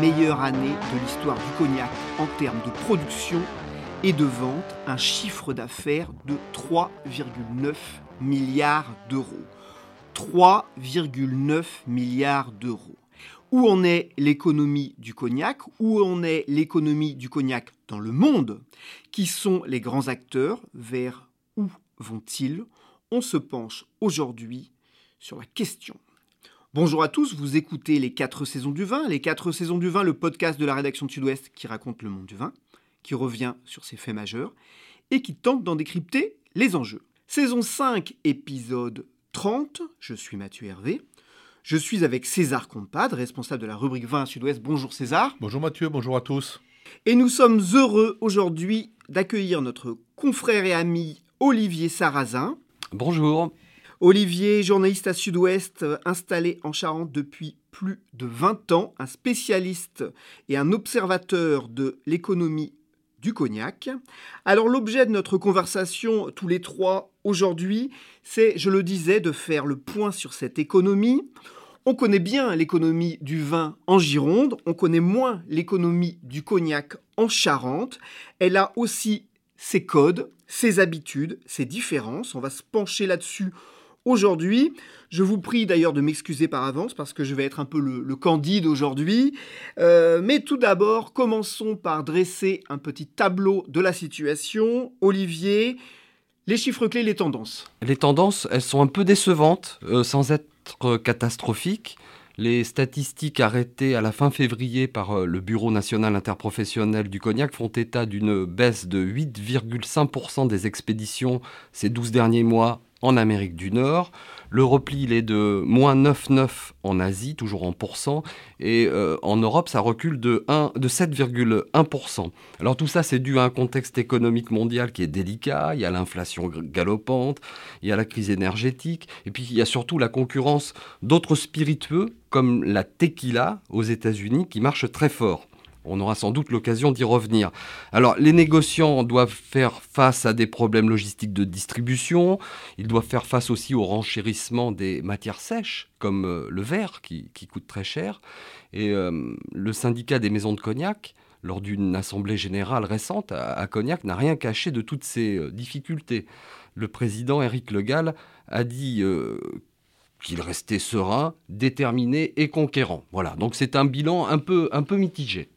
Meilleure année de l'histoire du cognac en termes de production et de vente, un chiffre d'affaires de 3,9 milliards d'euros. 3,9 milliards d'euros. Où en est l'économie du cognac? Où en est l'économie du cognac dans le monde? Qui sont les grands acteurs? Vers où vont-ils? On se penche aujourd'hui sur la question. Bonjour à tous, vous écoutez les 4 saisons du vin, les 4 saisons du vin, le podcast de la rédaction de Sud-Ouest qui raconte le monde du vin, qui revient sur ses faits majeurs et qui tente d'en décrypter les enjeux. Saison 5, épisode 30, je suis Mathieu Hervé. Je suis avec César Compad, responsable de la rubrique vin à Sud-Ouest. Bonjour César. Bonjour Mathieu, bonjour à tous. Et nous sommes heureux aujourd'hui d'accueillir notre confrère et ami Olivier Sarrazin. Bonjour. Olivier, journaliste à Sud-Ouest, installé en Charente depuis plus de 20 ans, un spécialiste et un observateur de l'économie du cognac. Alors l'objet de notre conversation, tous les trois, aujourd'hui, c'est, je le disais, de faire le point sur cette économie. On connaît bien l'économie du vin en Gironde, on connaît moins l'économie du cognac en Charente. Elle a aussi ses codes, ses habitudes, ses différences. On va se pencher là-dessus aujourd'hui. Je vous prie d'ailleurs de m'excuser par avance parce que je vais être un peu le, candide aujourd'hui. Euh, mais tout d'abord, commençons par dresser un petit tableau de la situation. Olivier, les chiffres clés, les tendances. Les tendances, elles sont un peu décevantes, euh, sans être catastrophiques. Les statistiques arrêtées à la fin février par euh, le Bureau national interprofessionnel du cognac font état d'une baisse de 8,5% des expéditions ces 12 derniers mois en Amérique du Nord. Le repli, il est de moins 9,9 en Asie, toujours en pourcent. Et euh, en Europe, ça recule de, de 7,1%. Alors tout ça, c'est dû à un contexte économique mondial qui est délicat. Il y a l'inflation galopante, il y a la crise énergétique. Et puis, il y a surtout la concurrence d'autres spiritueux, comme la tequila aux États-Unis, qui marche très fort. On aura sans doute l'occasion d'y revenir. Alors, les négociants doivent faire face à des problèmes logistiques de distribution. Ils doivent faire face aussi au renchérissement des matières sèches, comme euh, le verre, qui, coûte très cher. Et euh, le syndicat des maisons de cognac, lors d'une assemblée générale récente à, Cognac, n'a rien caché de toutes ces euh, difficultés. Le président Éric Le Gall a dit qu'il restait serein, déterminé et conquérant. Voilà, donc c'est un bilan un peu, un peu mitigé.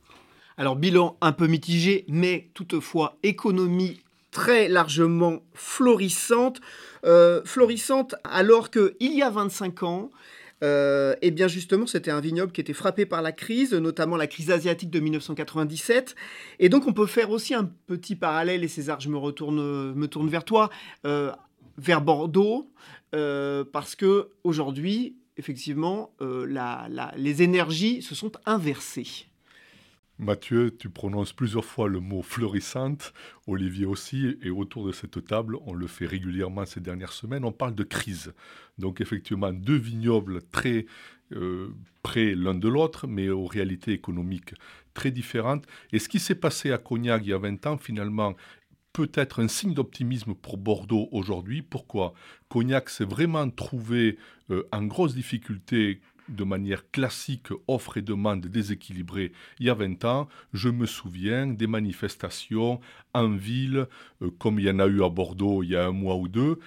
Alors bilan un peu mitigé, mais toutefois économie très largement florissante. Euh, florissante alors qu'il y a 25 ans, euh, et bien justement, c'était un vignoble qui était frappé par la crise, notamment la crise asiatique de 1997. Et donc, on peut faire aussi un petit parallèle, et César, je me, retourne, me tourne vers toi, euh, vers Bordeaux, parce que aujourd'hui, effectivement, les énergies se sont inversées. Mathieu, tu prononces plusieurs fois le mot fleurissante, Olivier aussi, et autour de cette table, on le fait régulièrement ces dernières semaines, on parle de crise. Donc effectivement, deux vignobles très euh, près l'un de l'autre, mais aux réalités économiques très différentes. Et ce qui s'est passé à Cognac il y a 20 ans, finalement, peut être un signe d'optimisme pour Bordeaux aujourd'hui. Pourquoi? Cognac s'est vraiment trouvé euh, en grosse difficulté de manière classique offre et demande déséquilibrée il y a 20 ans, je me souviens des manifestations en ville, euh, comme il y en a eu à Bordeaux il y a un mois ou deux,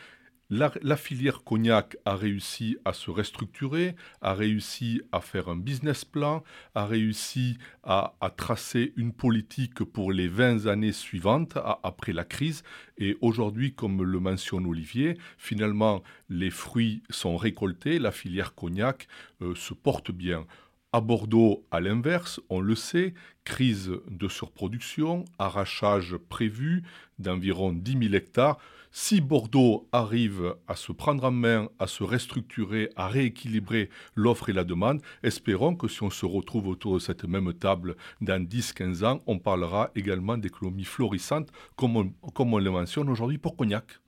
la, filière cognac a réussi à se restructurer, a réussi à faire un business plan, a réussi à, tracer une politique pour les 20 années suivantes après la crise. Et aujourd'hui, comme le mentionne Olivier, finalement, les fruits sont récoltés, la filière cognac euh, se porte bien. À Bordeaux, à l'inverse, on le sait, crise de surproduction, arrachage prévu d'environ 10 000 hectares. Si Bordeaux arrive à se prendre en main, à se restructurer, à rééquilibrer l'offre et la demande, espérons que si on se retrouve autour de cette même table dans 10-15 ans, on parlera également d'économie florissante, comme on, comme on le mentionne aujourd'hui pour Cognac.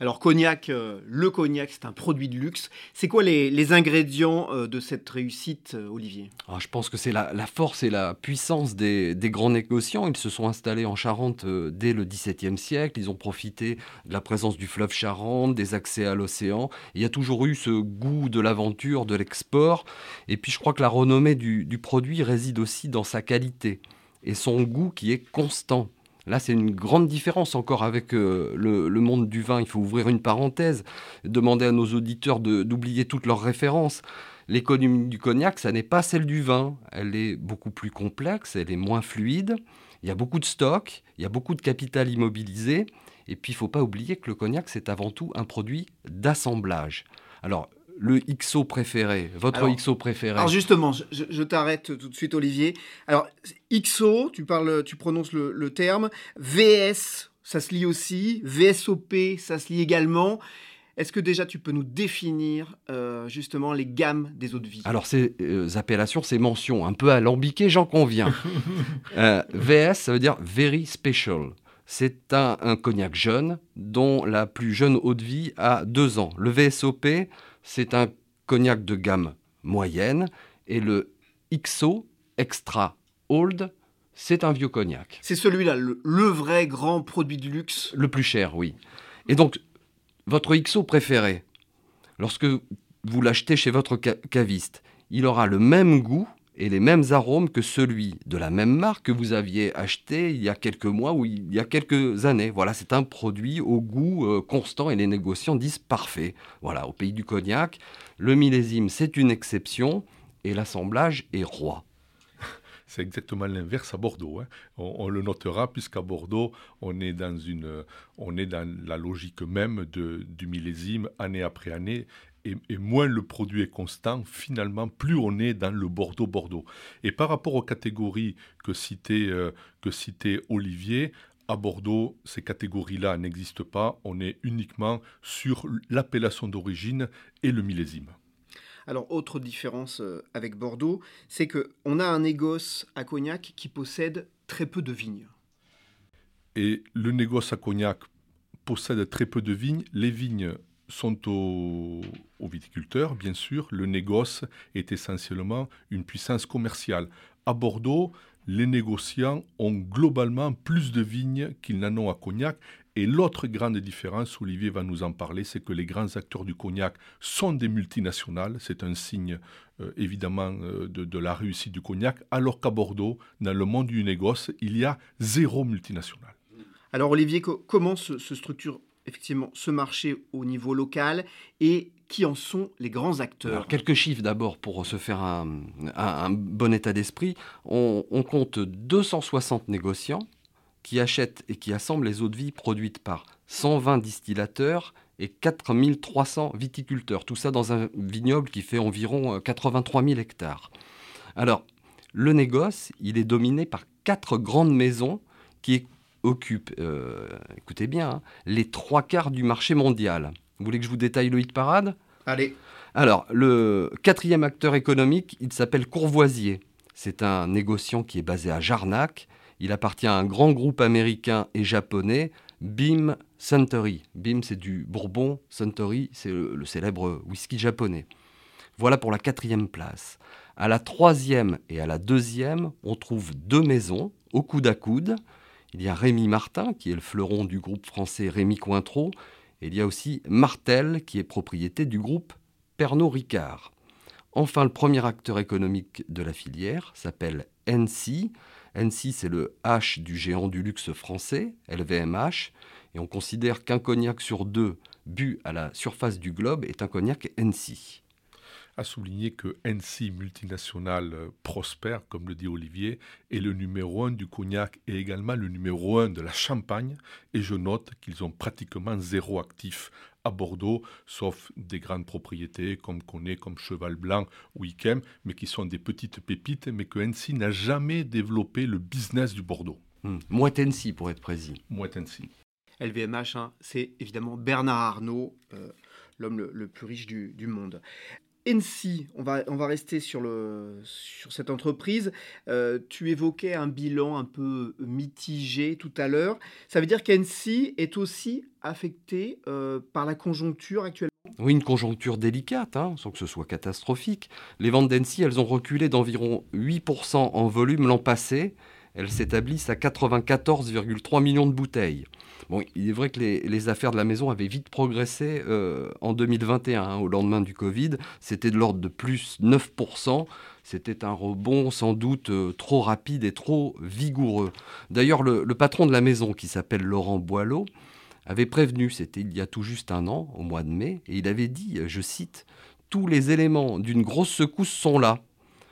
Alors cognac, euh, le cognac, c'est un produit de luxe. C'est quoi les, ingrédients euh, de cette réussite, euh, Olivier? Ah, Je pense que c'est la, force et la puissance des, grands négociants. Ils se sont installés en Charente dès le XVIIe siècle. Ils ont profité de la présence du fleuve Charente, des accès à l'océan. Il y a toujours eu ce goût de l'aventure, de l'export. Et puis je crois que la renommée du produit réside aussi dans sa qualité et son goût qui est constant. Là, c'est une grande différence encore avec euh, le, monde du vin. Il faut ouvrir une parenthèse, demander à nos auditeurs d'oublier toutes leurs références. L'économie du cognac, ça n'est pas celle du vin. Elle est beaucoup plus complexe, elle est moins fluide. Il y a beaucoup de stocks, il y a beaucoup de capital immobilisé. Et puis, il ne faut pas oublier que le cognac, c'est avant tout un produit d'assemblage. Alors, le XO préféré, votre XO préféré Alors justement, je, t'arrête tout de suite Olivier. Alors XO, tu parles, tu prononces le, terme. VS, ça se lit aussi. VSOP, ça se lit également. Est-ce que déjà tu peux nous définir euh, justement les gammes des eaux de vie? Alors ces euh, appellations, ces mentions un peu alambiquées, j'en conviens. Euh, VS, ça veut dire Very Special. C'est un, un, cognac jeune dont la plus jeune eau de vie a deux ans. Le VSOP, c'est un cognac de gamme moyenne et le XO, Extra Old, c'est un vieux cognac. C'est celui-là, le, vrai grand produit de luxe Le plus cher, oui. Et donc, votre XO préféré, lorsque vous l'achetez chez votre caviste, il aura le même goût et les mêmes arômes que celui de la même marque que vous aviez acheté il y a quelques mois ou il y a quelques années. Voilà, c'est un produit au goût euh, constant et les négociants disent parfait. Voilà, au pays du cognac, le millésime c'est une exception et l'assemblage est roi. C'est exactement l'inverse à Bordeaux. Hein. On, le notera puisqu'à Bordeaux, on est, dans la logique même du millésime année après année et, moins le produit est constant, finalement, plus on est dans le Bordeaux-Bordeaux. Et par rapport aux catégories que citait, euh, que citait Olivier, à Bordeaux, ces catégories-là n'existent pas. On est uniquement sur l'appellation d'origine et le millésime. Alors, autre différence euh, avec Bordeaux, c'est qu'on a un négoce à Cognac qui possède très peu de vignes. Et le négoce à Cognac possède très peu de vignes. Les vignes sont aux, viticulteurs, bien sûr. Le négoce est essentiellement une puissance commerciale. À Bordeaux, les négociants ont globalement plus de vignes qu'ils n'en ont à Cognac. Et l'autre grande différence, Olivier va nous en parler, c'est que les grands acteurs du cognac sont des multinationales. C'est un signe euh, évidemment euh, de, la réussite du cognac, alors qu'à Bordeaux, dans le monde du négoce, il y a zéro multinationale. Alors Olivier, comment se structure effectivement ce marché au niveau local et qui en sont les grands acteurs Quelques chiffres d'abord pour se faire un, bon état d'esprit. On, compte 260 négociants qui achètent et qui assemblent les eaux de vie produites par 120 distillateurs et 4300 viticulteurs. Tout ça dans un vignoble qui fait environ 83 euh, 000 hectares. Alors, le négoce, il est dominé par quatre grandes maisons qui occupe, euh, écoutez bien, hein, les trois quarts du marché mondial. Vous voulez que je vous détaille le hit parade? Allez. Alors, le quatrième acteur économique, il s'appelle Courvoisier. C'est un négociant qui est basé à Jarnac. Il appartient à un grand groupe américain et japonais, Beam Suntory. Beam, c'est du Bourbon, Suntory, c'est le, célèbre whisky japonais. Voilà pour la quatrième place. À la troisième et à la deuxième, on trouve deux maisons au coude à coude. Il y a Rémi Martin, qui est le fleuron du groupe français Rémi Cointreau. Et il y a aussi Martel, qui est propriété du groupe Pernod Ricard. Enfin, le premier acteur économique de la filière s'appelle NC. NC, c'est le H du géant du luxe français, LVMH. Et on considère qu'un cognac sur deux bu à la surface du globe est un cognac NC a souligné que NC multinational euh, prospère, comme le dit Olivier, est le numéro un du cognac et également le numéro un de la champagne. Et je note qu'ils ont pratiquement zéro actif à Bordeaux, sauf des grandes propriétés comme Connaît, comme Cheval Blanc ou Ikem, mais qui sont des petites pépites, mais que NC n'a jamais développé le business du Bordeaux. Mmh. Mouette NC pour être précis. Mouette NC. LVMH, hein, c'est évidemment Bernard Arnault, euh, l'homme le, plus riche du, du monde. NC, on va, on va rester sur, le, sur cette entreprise. Euh, tu évoquais un bilan un peu mitigé tout à l'heure. Ça veut dire qu'NC est aussi affecté euh, par la conjoncture actuellement? Oui, une conjoncture délicate, hein, sans que ce soit catastrophique. Les ventes d'NC, elles ont reculé d'environ 8% en volume l'an passé. Elles s'établissent à 94,3 millions de bouteilles. Bon, il est vrai que les, affaires de la maison avaient vite progressé euh, en 2021, hein, au lendemain du Covid. C'était de l'ordre de plus 9%. C'était un rebond sans doute euh, trop rapide et trop vigoureux. D'ailleurs, le, patron de la maison, qui s'appelle Laurent Boileau, avait prévenu, c'était il y a tout juste un an, au mois de mai, et il avait dit, je cite, Tous les éléments d'une grosse secousse sont là.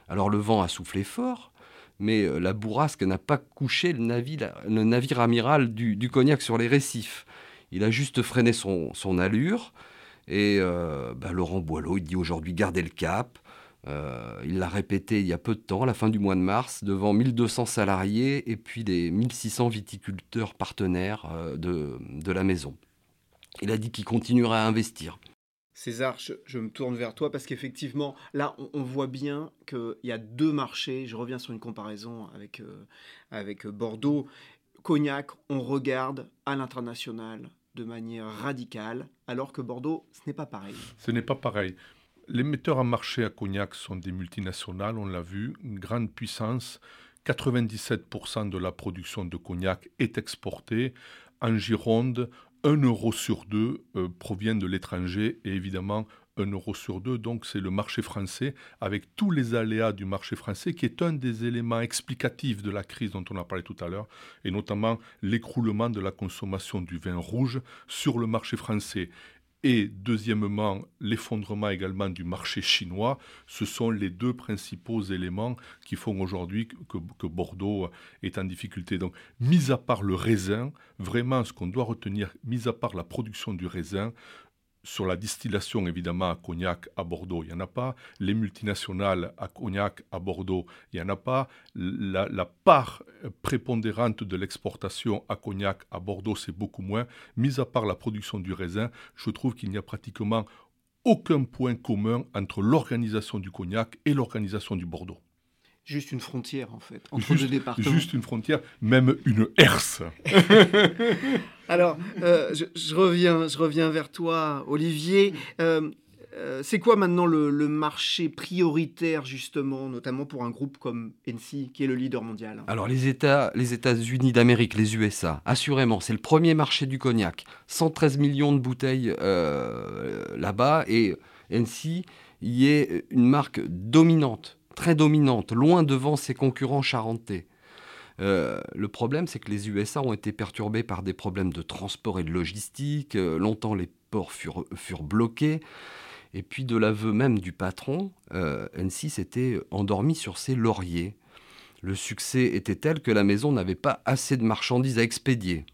Alors le vent a soufflé fort, mais euh, la bourrasque n'a pas couché le navire, amiral du, Cognac sur les récifs. Il a juste freiné son, allure. Et euh, bah, Laurent Boileau, il dit aujourd'hui gardez le cap. Euh, il l'a répété il y a peu de temps, à la fin du mois de mars, devant 1200 salariés et puis les 1600 viticulteurs partenaires de, de la maison. Il a dit qu'il continuera à investir. César, je, me tourne vers toi parce qu'effectivement, là, on, voit bien qu'il y a deux marchés. Je reviens sur une comparaison avec, euh, avec Bordeaux. Cognac, on regarde à l'international de manière radicale, alors que Bordeaux, ce n'est pas pareil. Ce n'est pas pareil. Les metteurs en marché à Cognac sont des multinationales, on l'a vu, une grande puissance. 97% de la production de cognac est exportée. En Gironde, un euro sur deux euh, provient de l'étranger et évidemment un euro sur deux, donc c'est le marché français avec tous les aléas du marché français qui est un des éléments explicatifs de la crise dont on a parlé tout à l'heure et notamment l'écroulement de la consommation du vin rouge sur le marché français et deuxièmement l'effondrement également du marché chinois, ce sont les deux principaux éléments qui font aujourd'hui que, Bordeaux est en difficulté. Donc, mis à part le raisin, vraiment ce qu'on doit retenir, mis à part la production du raisin, sur la distillation, évidemment, à Cognac, à Bordeaux, il n'y en a pas. Les multinationales à Cognac, à Bordeaux, il n'y en a pas. La, la part prépondérante de l'exportation à Cognac, à Bordeaux, c'est beaucoup moins. Mis à part la production du raisin, je trouve qu'il n'y a pratiquement aucun point commun entre l'organisation du Cognac et l'organisation du Bordeaux juste une frontière en fait entre deux départements. Juste une frontière, même une herse. Alors, euh, je, reviens, je reviens vers toi, Olivier. Euh, euh, c'est quoi maintenant le, marché prioritaire justement, notamment pour un groupe comme NC qui est le leader mondial? Alors les États, les États-Unis d'Amérique, les USA, assurément, c'est le premier marché du cognac. 113 millions de bouteilles là-bas et NC y est une marque dominante très dominante, loin devant ses concurrents charentais. Euh, le problème, c'est que les USA ont été perturbés par des problèmes de transport et de logistique. Euh, longtemps, les ports furent, bloqués. Et puis, de l'aveu même du patron, euh, N6 s'était endormi sur ses lauriers. Le succès était tel que la maison n'avait pas assez de marchandises à expédier.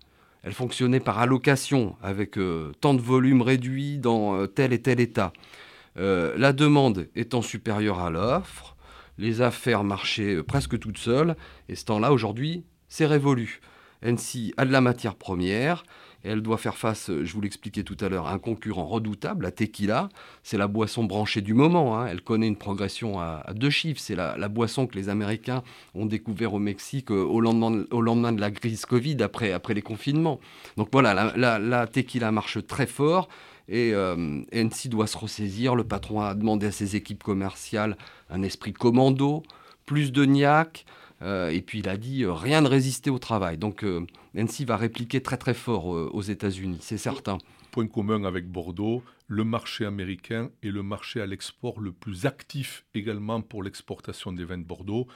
Elle fonctionnait par allocation, avec tant de volume réduit dans tel et tel état. la demande étant supérieure à l'offre, les affaires marchaient euh, presque toutes seules, et ce temps-là, aujourd'hui, c'est révolu. NC a de la matière première, et elle doit faire face, euh, je vous l'expliquais tout à l'heure, à un concurrent redoutable, la tequila. C'est la boisson branchée du moment. Hein. Elle connaît une progression à, deux chiffres. C'est la, boisson que les Américains ont découvert au Mexique euh, au, lendemain, de la crise Covid, après, les confinements. Donc voilà, la tequila marche très fort. Et euh, NC doit se ressaisir. Le patron a demandé à ses équipes commerciales un esprit commando, plus de niaque. Euh, et puis il a dit euh, rien de résister au travail. Donc NC va répliquer très très fort aux États-Unis, c'est certain. Point commun avec Bordeaux, le marché américain est le marché à l'export le plus actif également pour l'exportation des vins de Bordeaux.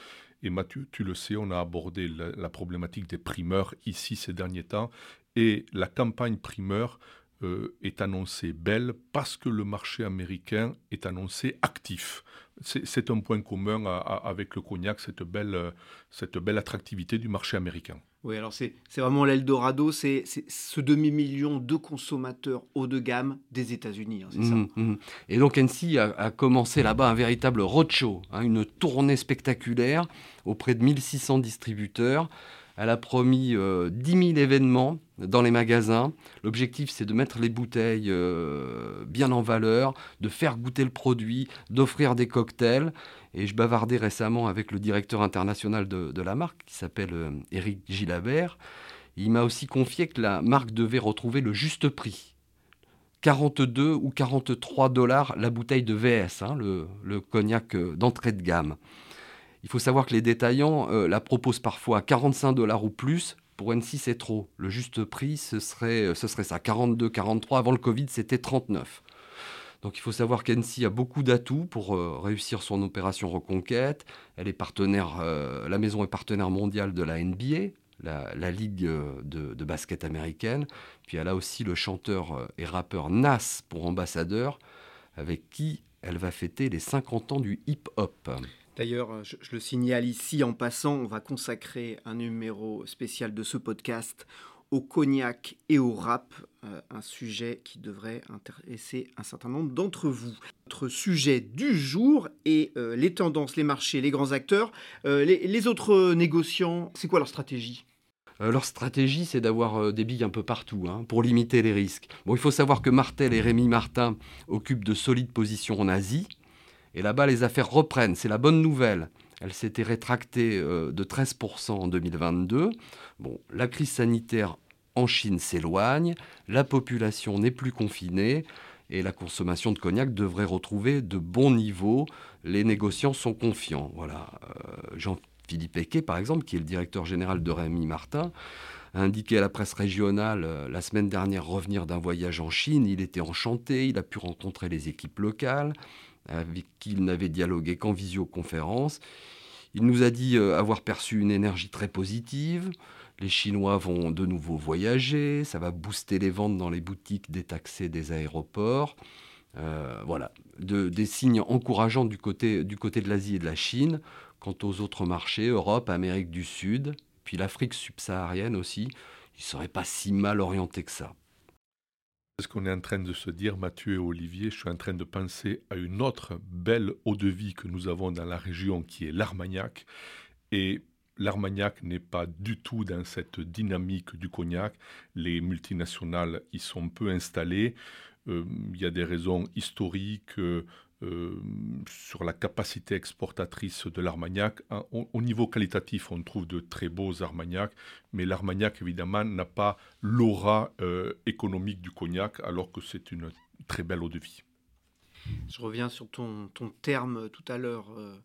Et Mathieu, tu le sais, on a abordé la problématique des primeurs ici ces derniers temps. Et la campagne primeur euh, est annoncée belle parce que le marché américain est annoncé actif. C'est un point commun avec le cognac, cette belle, cette belle attractivité du marché américain. Oui, alors c'est vraiment l'Eldorado, c'est ce demi-million de consommateurs haut de gamme des États-Unis, hein, c'est ça. Mmh, mmh. Et donc NC a, commencé là-bas un véritable roadshow, hein, une tournée spectaculaire auprès de 1600 distributeurs elle a promis 10 euh, 000 événements dans les magasins. L'objectif, c'est de mettre les bouteilles euh, bien en valeur, de faire goûter le produit, d'offrir des cocktails. Et je bavardais récemment avec le directeur international de, la marque, qui s'appelle euh, Gilabert. Il m'a aussi confié que la marque devait retrouver le juste prix. 42 ou 43 dollars la bouteille de VS, hein, le, cognac d'entrée de gamme. Il faut savoir que les détaillants euh, la proposent parfois à 45 dollars ou plus. Pour N6, c'est trop. Le juste prix, ce serait, euh, ça, 42, 43. Avant le Covid, c'était 39. Donc il faut savoir qu'N6 a beaucoup d'atouts pour euh, réussir son opération reconquête. Elle est partenaire, la maison est partenaire mondiale de la NBA, la, ligue de, de, basket américaine. Puis elle a aussi le chanteur et rappeur Nas pour ambassadeur, avec qui elle va fêter les 50 ans du hip-hop. D'ailleurs, euh, je, le signale ici en passant, on va consacrer un numéro spécial de ce podcast au cognac et au rap, euh, un sujet qui devrait intéresser un certain nombre d'entre vous. Notre sujet du jour est euh, les tendances, les marchés, les grands acteurs. les, autres négociants, c'est quoi leur stratégie? Leur stratégie, c'est d'avoir des billes un peu partout hein, pour limiter les risques. Bon, il faut savoir que Martel et Rémi Martin occupent de solides positions en Asie. Et là-bas, les affaires reprennent. C'est la bonne nouvelle. Elle s'était rétractée euh, de 13% en 2022. Bon, la crise sanitaire en Chine s'éloigne, la population n'est plus confinée et la consommation de cognac devrait retrouver de bons niveaux. Les négociants sont confiants. Voilà. Euh, Jean-Philippe Eke, par exemple, qui est le directeur général de Rémi Martin, a indiqué à la presse régionale euh, la semaine dernière revenir d'un voyage en Chine. Il était enchanté, il a pu rencontrer les équipes locales avec qui il n'avait dialogué qu'en visioconférence. Il nous a dit euh, avoir perçu une énergie très positive. Les Chinois vont de nouveau voyager, ça va booster les ventes dans les boutiques détaxées des aéroports. Euh, voilà, des signes encourageants du côté, du côté de l'Asie et de la Chine. Quant aux autres marchés, Europe, Amérique du Sud, puis l'Afrique subsaharienne aussi, ils ne seraient pas si mal orientés que ça. Ce qu'on est en train de se dire, Mathieu et Olivier, je suis en train de penser à une autre belle eau de vie que nous avons dans la région qui est l'Armagnac. Et l'Armagnac n'est pas du tout dans cette dynamique du cognac. Les multinationales y sont peu installées. Euh, il y a des raisons historiques, euh, euh, sur la capacité exportatrice de l'Armagnac. Au, niveau qualitatif, on trouve de très beaux Armagnacs, mais l'Armagnac, évidemment, n'a pas l'aura euh, économique du cognac, alors que c'est une très belle eau de vie. Je reviens sur ton, ton terme tout à l'heure. Euh,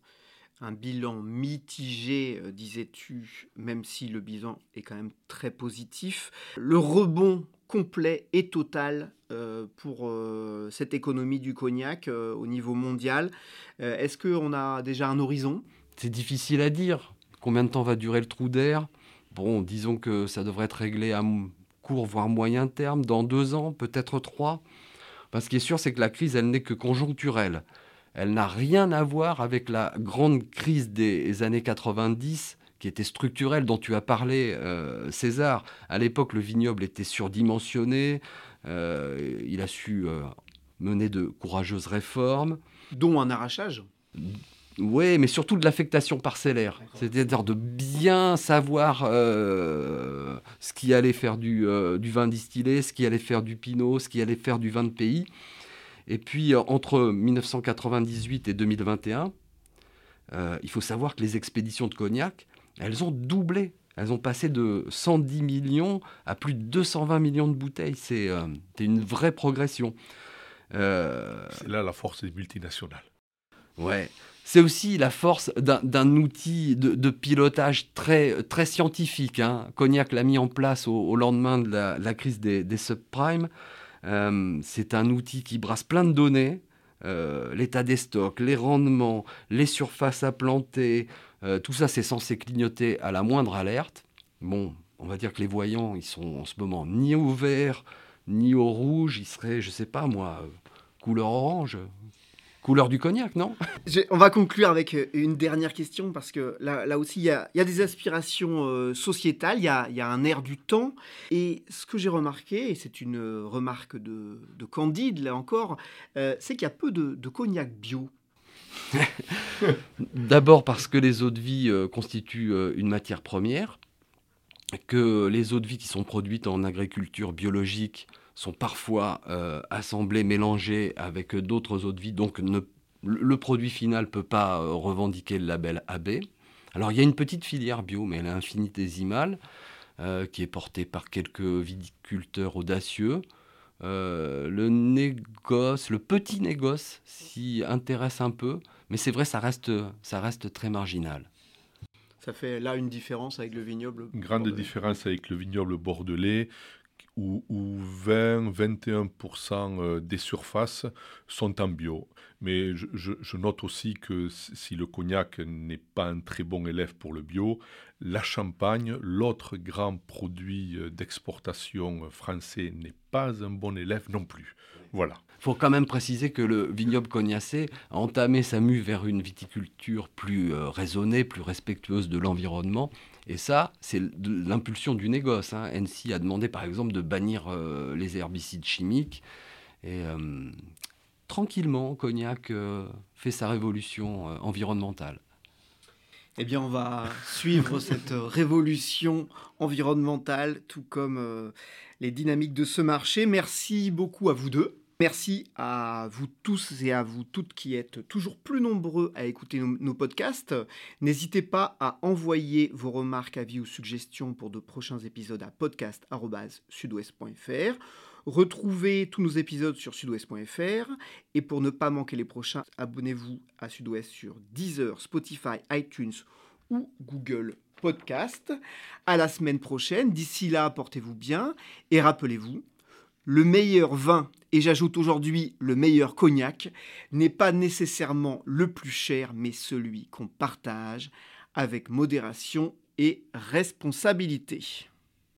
un bilan mitigé, disais-tu, même si le bilan est quand même très positif. Le rebond complet et total euh, pour euh, cette économie du cognac euh, au niveau mondial. Est-ce qu'on a déjà un horizon? C'est difficile à dire. Combien de temps va durer le trou d'air? Bon, disons que ça devrait être réglé à court, voire moyen terme, dans deux ans, peut-être trois. Parce ce qui est sûr, c'est que la crise, elle n'est que conjoncturelle. Elle n'a rien à voir avec la grande crise des années 90 qui était structurelle, dont tu as parlé, César. À l'époque, le vignoble était surdimensionné, euh, il a su euh, mener de courageuses réformes. Dont un arrachage oui, mais surtout de l'affectation parcellaire. C'est-à-dire de bien savoir euh, ce qui allait faire du, du, vin distillé, ce qui allait faire du pinot, ce qui allait faire du vin de pays. Et puis, entre 1998 et 2021, il faut savoir que les expéditions de cognac, elles ont doublé. Elles ont passé de 110 millions à plus de 220 millions de bouteilles. C'est euh, une vraie progression. Euh, c'est là la force des multinationales. Ouais. C'est aussi la force d'un outil de, pilotage très, très scientifique. Hein. Cognac l'a mis en place au, lendemain de la, crise des, subprimes. Euh, c'est un outil qui brasse plein de données. L'état des stocks, les rendements, les surfaces à planter, euh, tout ça, c'est censé clignoter à la moindre alerte. Bon, on va dire que les voyants, ils sont en ce moment ni ouverts, ni au rouge, il serait, je sais pas moi, couleur orange. Couleur du cognac, non? On va conclure avec euh, une dernière question parce que là, aussi, il y, a, des aspirations euh, sociétales, il y, a, un air du temps. Et ce que j'ai remarqué, et c'est une remarque de, Candide, là encore, euh, c'est qu'il y a peu de, cognac bio. D'abord parce que les eaux de vie constituent une matière première, que les eaux de vie qui sont produites en agriculture biologique sont parfois euh, assemblés, mélangés avec d'autres eaux de vie, donc le produit final ne peut pas euh, revendiquer le label AB. Alors il y a une petite filière bio, mais elle est infinitésimale, euh, qui est portée par quelques viticulteurs audacieux. Le négoce, le petit négoce s'y intéresse un peu, mais c'est vrai, ça reste, ça reste très marginal. Ça fait là une différence avec le vignoble. Une grande différence avec le vignoble bordelais où, 20-21% euh, des surfaces sont en bio. Mais je, note aussi que si le cognac n'est pas un très bon élève pour le bio, la Champagne, l'autre grand produit euh, d'exportation français, n'est pas un bon élève non plus. Voilà. Il faut quand même préciser que le vignoble cognacé a entamé sa mue vers une viticulture plus euh, raisonnée, plus respectueuse de l'environnement. Et ça, c'est l'impulsion du négoce. Hein. NC a demandé par exemple de bannir euh, les herbicides chimiques. Et euh, tranquillement, Cognac euh, fait sa révolution environnementale. Eh bien, on va suivre cette révolution environnementale, tout comme les dynamiques de ce marché. Merci beaucoup à vous deux. Merci à vous tous et à vous toutes qui êtes toujours plus nombreux à écouter nos, podcasts. N'hésitez pas à envoyer vos remarques, avis ou suggestions pour de prochains épisodes à podcast.sudouest.fr. Retrouvez tous nos épisodes sur sudouest.fr et pour ne pas manquer les prochains, abonnez-vous à Sudouest sur Deezer, Spotify, iTunes ou Google Podcast. À la semaine prochaine. D'ici là, portez-vous bien et rappelez-vous, le meilleur vin, et j'ajoute aujourd'hui le meilleur cognac, n'est pas nécessairement le plus cher, mais celui qu'on partage avec modération et responsabilité.